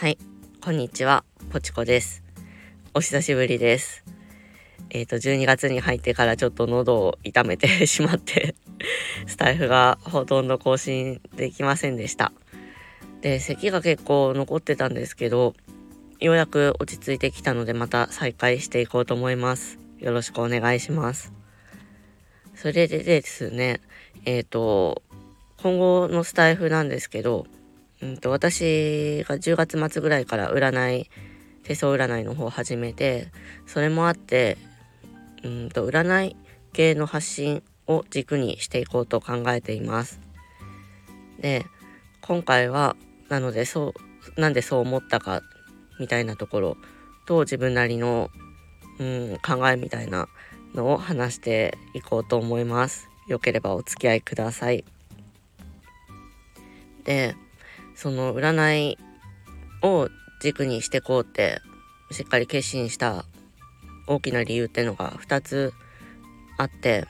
はい、こんにちは、ポチコです。お久しぶりです。えっ、と、12月に入ってからちょっと喉を痛めてしまって、スタイフがほとんど更新できませんでした。で、咳が結構残ってたんですけど、ようやく落ち着いてきたのでまた再開していこうと思います。よろしくお願いします。それでですね、えっ、と、今後のスタイフなんですけど、うんと私が10月末ぐらいから占い手相占いの方を始めてそれもあってうんと占い系の発信を軸にしていこうと考えています。で今回はなのでそうなんでそう思ったかみたいなところと自分なりの、うん、考えみたいなのを話していこうと思います。よければお付き合いください。でその占いを軸にしてこうってしっかり決心した大きな理由っていうのが2つあって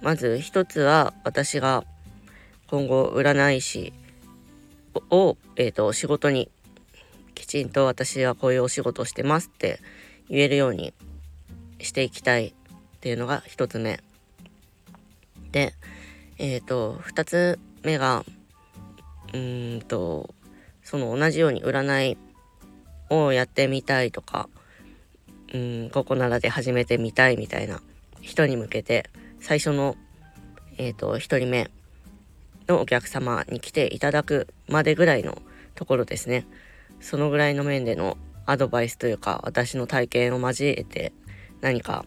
まず1つは私が今後占い師を、えー、と仕事にきちんと私はこういうお仕事をしてますって言えるようにしていきたいっていうのが1つ目。でえっ、と2つ目がうんとその同じように占いをやってみたいとかうんここならで始めてみたいみたいな人に向けて最初のえっ、と1人目のお客様に来ていただくまでぐらいのところですねそのぐらいの面でのアドバイスというか私の体験を交えて何か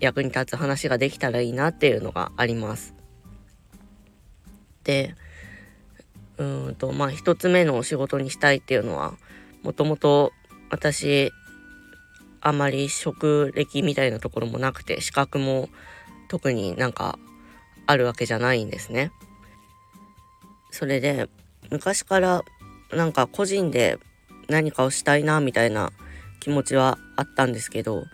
役に立つ話ができたらいいなっていうのがあります。でうんとまあ一つ目のお仕事にしたいっていうのはもともと私あまり職歴みたいなところもなくて資格も特になんかあるわけじゃないんですね。それで昔からなんか個人で何かをしたいなみたいな気持ちはあったんですけど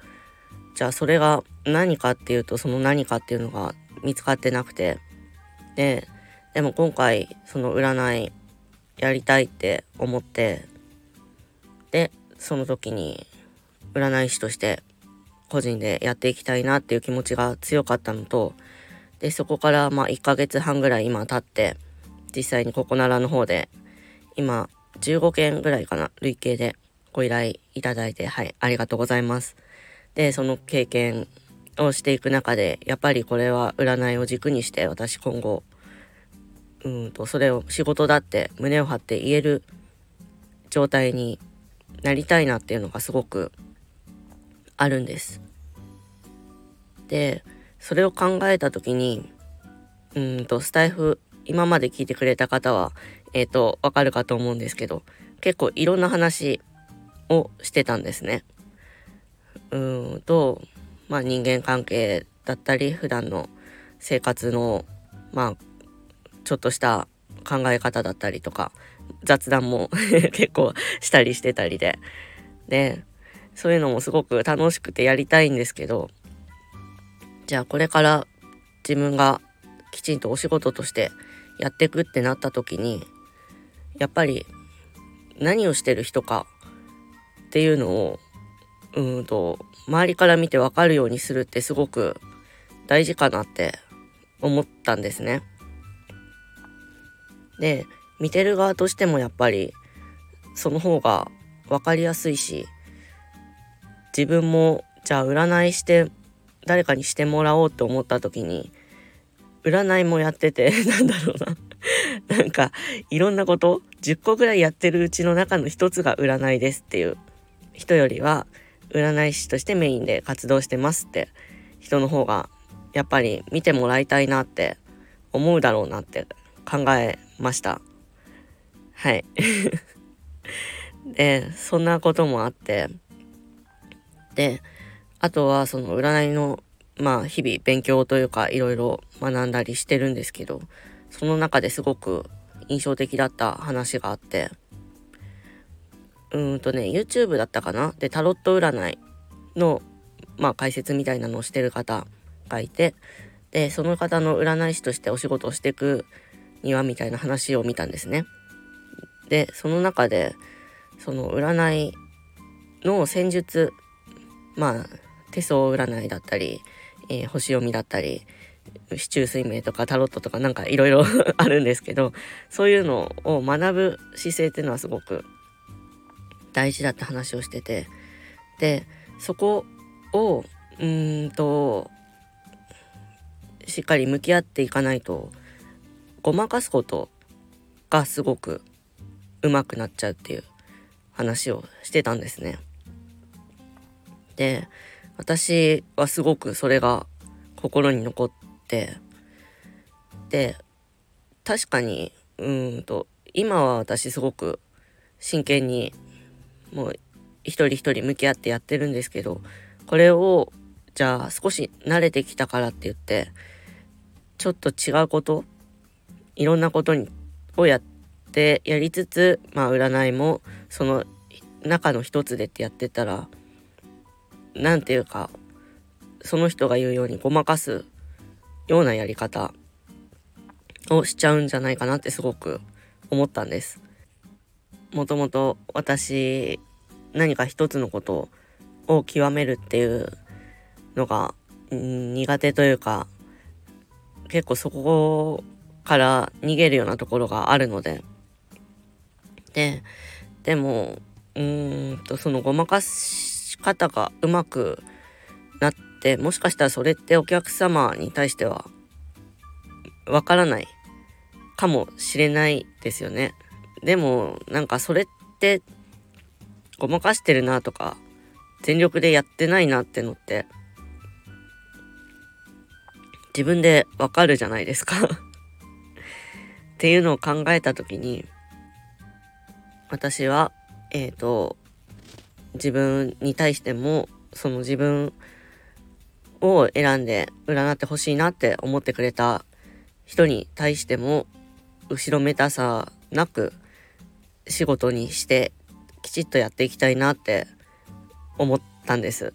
じゃあそれが何かっていうとその何かっていうのが見つかってなくてででも今回その占いやりたいって思ってでその時に占い師として個人でやっていきたいなっていう気持ちが強かったのとでそこからまあ1ヶ月半ぐらい今経って実際にここならの方で今15件ぐらいかな累計でご依頼いただいてはいありがとうございます。でその経験をしていく中でやっぱりこれは占いを軸にして私今後うんとそれを仕事だって胸を張って言える状態になりたいなっていうのがすごくあるんです。でそれを考えた時にうんとスタイフ今まで聞いてくれた方はえっ、とわかるかと思うんですけど結構いろんな話をしてたんですね。うんとまあ人間関係だったり普段の生活のまあちょっとした考え方だったりとか雑談も 結構したりしてたりででそういうのもすごく楽しくてやりたいんですけどじゃあこれから自分がきちんとお仕事としてやっていくってなった時にやっぱり何をしてる人かっていうのをうんと周りから見て分かるようにするってすごく大事かなって思ったんですね。で見てる側としてもやっぱりその方が分かりやすいし自分もじゃあ占いして誰かにしてもらおうと思った時に占いもやってて なんだろうな。なんかいろんなこと10個ぐらいやってるうちの中の一つが占いですっていう。人よりは占い師としてメインで活動してますって。人の方がやっぱり見てもらいたいなって思うだろうなって考えました。はい。でそんなこともあって。であとはその占いのまあ日々勉強というかいろいろ学んだりしてるんですけどその中ですごく印象的だった話があって。うーんとね YouTube だったかな？でタロット占いのまあ解説みたいなのをしてる方がいて。でその方の占い師としてお仕事をしていくにはみたいな話を見たんですね。でその中でその占いの戦術まあ手相占いだったり、えー、星読みだったり市中水明とかタロットとかなんかいろいろ あるんですけどそういうのを学ぶ姿勢っていうのはすごく大事だって話をしててでそこをうんとしっかり向き合っていかないとごまかすことがすごく上手くなっちゃうっていう話をしてたんですね。で私はすごくそれが心に残ってで確かにうんと今は私すごく真剣にもう一人一人向き合ってやってるんですけどこれをじゃあ少し慣れてきたからって言ってちょっと違うこといろんなことにをやってやりつつまあ占いもその中の一つでってやってたら何て言うかその人が言うようにごまかすようなやり方をしちゃうんじゃないかなってすごく思ったんです。もともと私何か一つのことを極めるっていうのが苦手というか結構そこから逃げるようなところがあるのでででもうーんとそのごまかし方がうまくなってもしかしたらそれってお客様に対してはわからないかもしれないですよね。でもなんかそれってごまかしてるなとか全力でやってないなってのって自分でわかるじゃないですかっていうのを考えた時に私はえっ、ー、と自分に対してもその自分を選んで占ってほしいなって思ってくれた人に対しても後ろめたさなく仕事にしてきちっとやっていきたいなって思ったんです。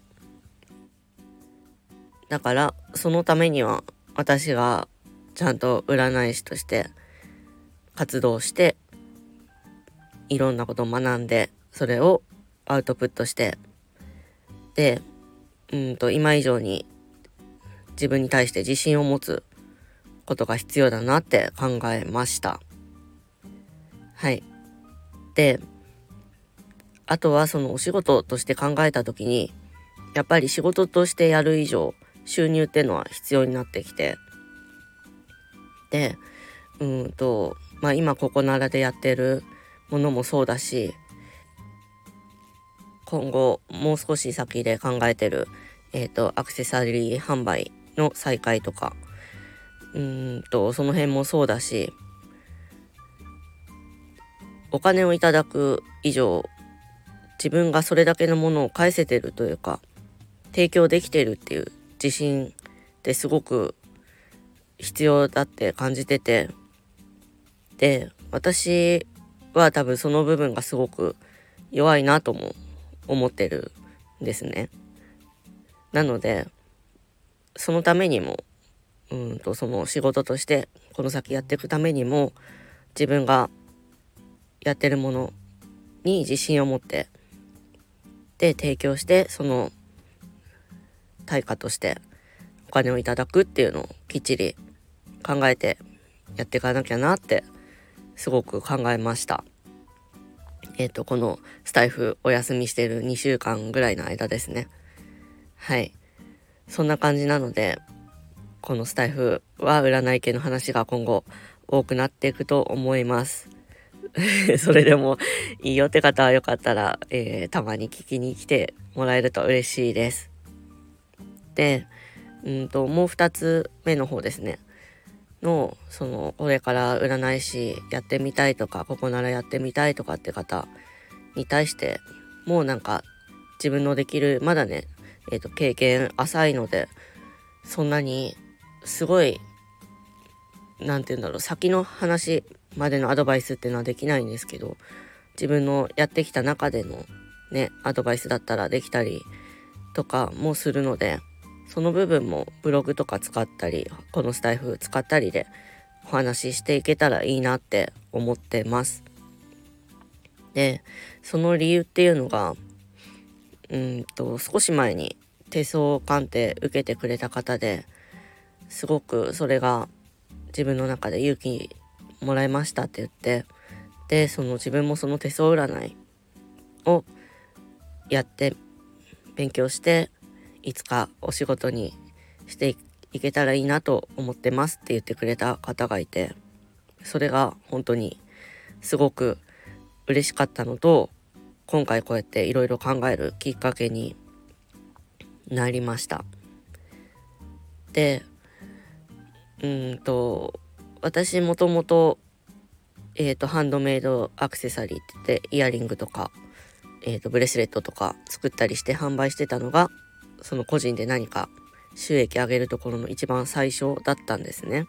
だからそのためには私がちゃんと占い師として活動していろんなことを学んでそれをアウトプットしてでうんと今以上に自分に対して自信を持つことが必要だなって考えました。はい。であとはそのお仕事として考えた時にやっぱり仕事としてやる以上収入っていうのは必要になってきてでうんとまあ今ここならでやってるものもそうだし今後もう少し先で考えてるえっ、ー、とアクセサリー販売の再開とかうんとその辺もそうだしお金をいただく以上自分がそれだけのものを返せてるというか提供できてるっていう自信ってすごく必要だって感じててで私は多分その部分がすごく弱いなとも思ってるんですね。なのでそのためにもうんとその仕事としてこの先やっていくためにも自分がやってるものに自信を持ってで提供してその対価としてお金をいただくっていうのをきっちり考えてやっていかなきゃなってすごく考えました。えっ、ー、とこのスタイフお休みしてる2週間ぐらいの間ですね。はい。そんな感じなので、このスタイフは占い系の話が今後多くなっていくと思います。それでもいいよって方はよかったら、えー、たまに聞きに来てもらえると嬉しいです。で、うんと、もう2つ目の方ですね。の、その、これから占い師やってみたいとか、ここならやってみたいとかって方に対して、もうなんか自分のできる、まだね、えっ、ー、と、経験浅いので、そんなに、すごい、何て言うんだろう、先の話までのアドバイスっていうのはできないんですけど、自分のやってきた中でのね、アドバイスだったらできたりとかもするので、その部分もブログとか使ったり、このスタイフ使ったりでお話ししていけたらいいなって思ってます。でその理由っていうのがうんと少し前に手相鑑定受けてくれた方ですごくそれが自分の中で勇気もらいましたって言ってでその自分もその手相占いをやって勉強していつかお仕事にしていけたらいいなと思ってますって言ってくれた方がいてそれが本当にすごく嬉しかったのと今回こうやっていろいろ考えるきっかけになりました。でうんと私もともとえっ、ー、とハンドメイドアクセサリーって言ってイヤリングとか、えー、とブレスレットとか作ったりして販売してたのがその個人で何か収益上げるところの一番最初だったんですね。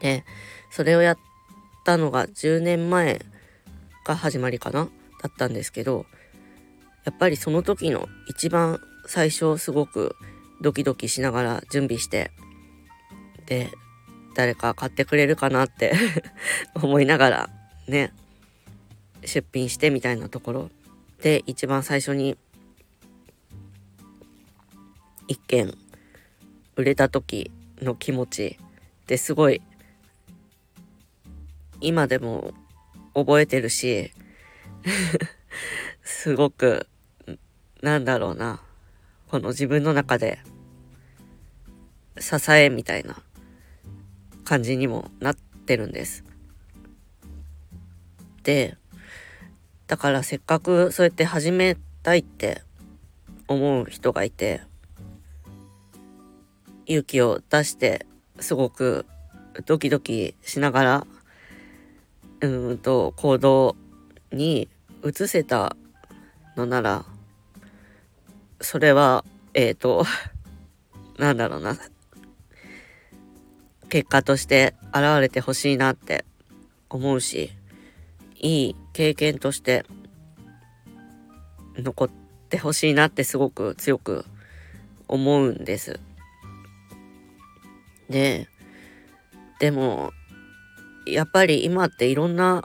でそれをやったのが10年前が始まりかなだったんですけどやっぱりその時の一番最初すごくドキドキしながら準備してで誰か買ってくれるかなって 思いながらね出品してみたいなところで一番最初に一件売れた時の気持ちってすごい今でも覚えてるし すごくなんだろうなこの自分の中で支えみたいな感じにもなってるんです。でだからせっかくそうやって始めたいって思う人がいて勇気を出してすごくドキドキしながらうんと行動に移せたのならそれはえっ、ー、となんだろうな結果として現れてほしいなって思うしいい経験として残ってほしいなってすごく強く思うんです。ででもやっぱり今っていろんな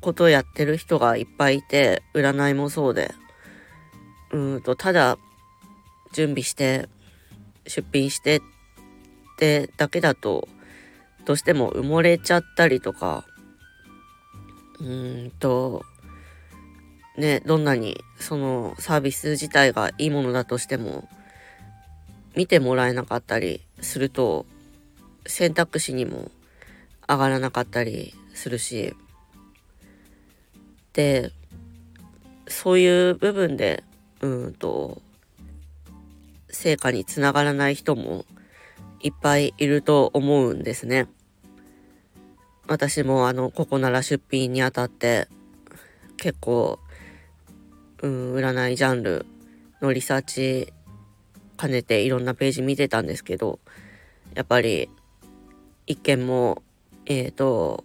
ことをやってる人がいっぱいいて占いもそうでうんとただ準備して出品してってだけだとどうしても埋もれちゃったりとかうんとねどんなにそのサービス自体がいいものだとしても見てもらえなかったりすると選択肢にも上がらなかったりするしでそういう部分でうんと成果につながらない人もいっぱいいると思うんですね。私もあのここなら出品にあたって結構うん占いジャンルのリサーチ兼ねていろんなページ見てたんですけどやっぱり一件もえっ、ー、と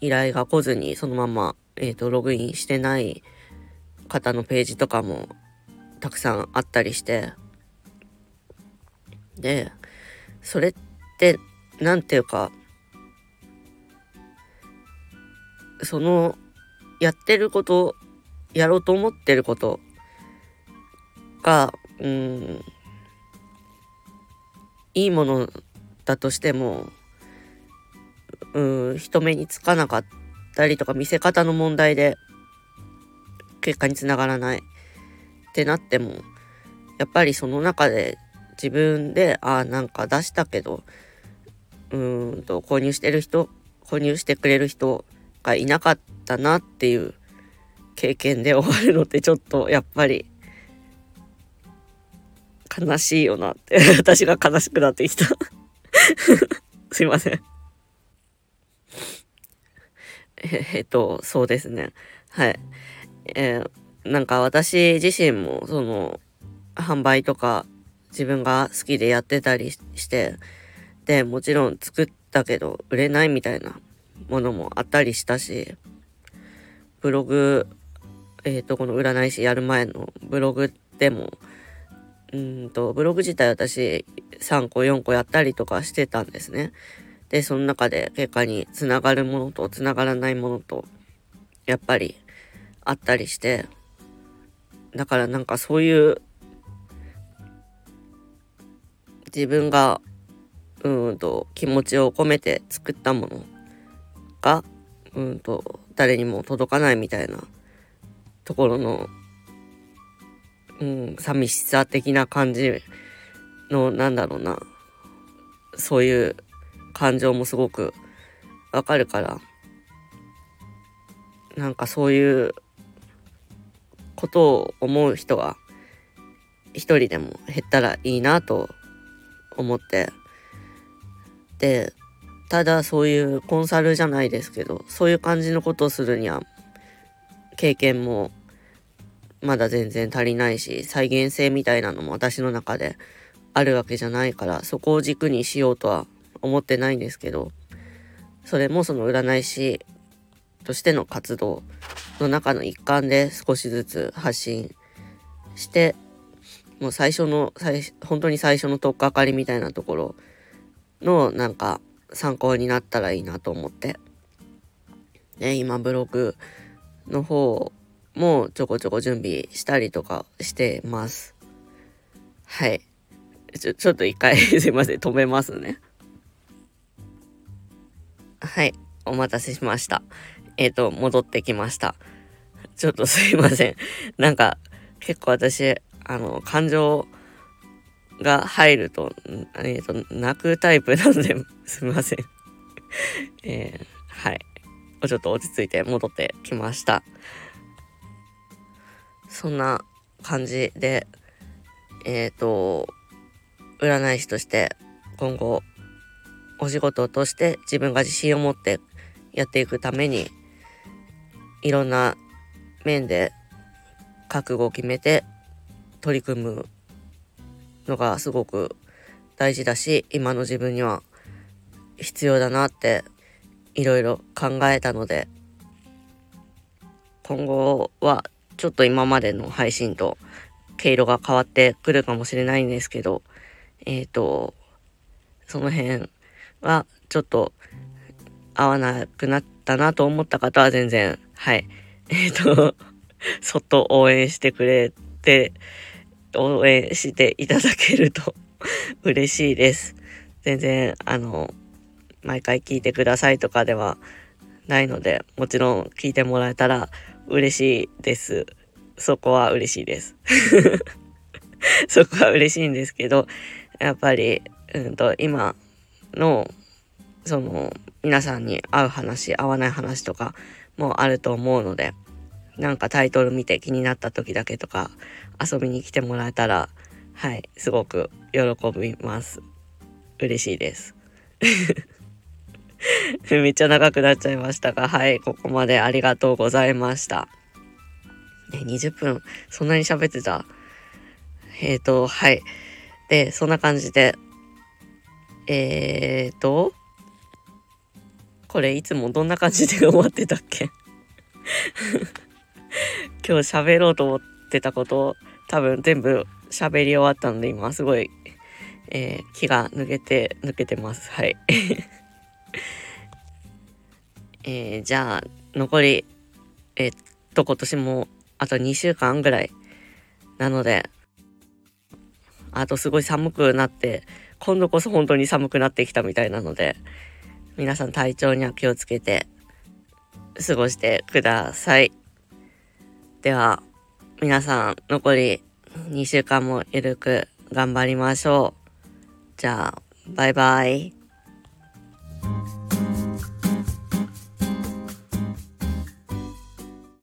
依頼が来ずにそのまま、えーと、ログインしてない方のページとかもたくさんあったりしてでそれって何ていうかそのやってることやろうと思ってることがうん。いいものだとしてもうん人目につかなかったりとか見せ方の問題で結果につながらないってなってもやっぱりその中で自分でああなんか出したけどうんと購入してる人購入してくれる人がいなかったなっていう経験で終わるのってちょっとやっぱり悲しいよなって。私が悲しくなってきた。すいません。えっとそうですね。はい。えー、なんか私自身もその販売とか自分が好きでやってたりしてでもちろん作ったけど売れないみたいなものもあったりしたしブログえっ、ー、とこの占い師やる前のブログでもうんとブログ自体私3個4個やったりとかしてたんですね。でその中で結果につながるものとつながらないものとやっぱりあったりしてだからなんかそういう自分がうんと気持ちを込めて作ったものがうんと誰にも届かないみたいなところの、うん、寂しさ的な感じのなんだろうな。そういう感情もすごくわかるから。なんかそういうことを思う人が一人でも減ったらいいなと思って。でただそういうコンサルじゃないですけどそういう感じのことをするには経験もまだ全然足りないし再現性みたいなのも私の中であるわけじゃないからそこを軸にしようとは思ってないんですけどそれもその占い師としての活動の中の一環で少しずつ発信してもう最初の最本当に最初の取っかかりみたいなところのなんか参考になったらいいなと思って、ね、今ブログの方もちょこちょこ準備したりとかしてます。はい。ちょ、ちょっと一回 すいません、止めますね。はい、お待たせしました。えっ、ー、と、戻ってきました。ちょっとすいません。なんか、結構私、あの、感情が入ると、えっ、ー、と、泣くタイプなので、すみません。えー、はい。ちょっと落ち着いて戻ってきました。そんな感じで、えっ、ー、と、占い師として今後お仕事として自分が自信を持ってやっていくためにいろんな面で覚悟を決めて取り組むのがすごく大事だし今の自分には必要だなっていろいろ考えたので今後はちょっと今までの配信と毛色が変わってくるかもしれないんですけどえっ、ー、とその辺はちょっと合わなくなったなと思った方は全然はい えっ、ー、とそっと応援してくれて応援していただけると 嬉しいです。全然あの毎回聞いてくださいとかではないのでもちろん聞いてもらえたら嬉しいです。そこは嬉しいです。そこは嬉しいんですけどやっぱり、うんと、今のその皆さんに合う話合わない話とかもあると思うのでなんかタイトル見て気になった時だけとか遊びに来てもらえたらはいすごく喜びます嬉しいです めっちゃ長くなっちゃいましたがはいここまでありがとうございました。ね20分そんなに喋ってた？えっ、ー、とはい。でそんな感じでえーとこれいつもどんな感じで終わってたっけ？今日喋ろうと思ってたこと多分全部喋り終わったので今すごい、えー、気が抜けて抜けてます。はい。えー、じゃあ残りえ、っと今年もあと2週間ぐらいなのであとすごい寒くなって今度こそ本当に寒くなってきたみたいなので皆さん体調には気をつけて過ごしてください。では、皆さん残り2週間もゆるく頑張りましょう。じゃあ、バイバイ。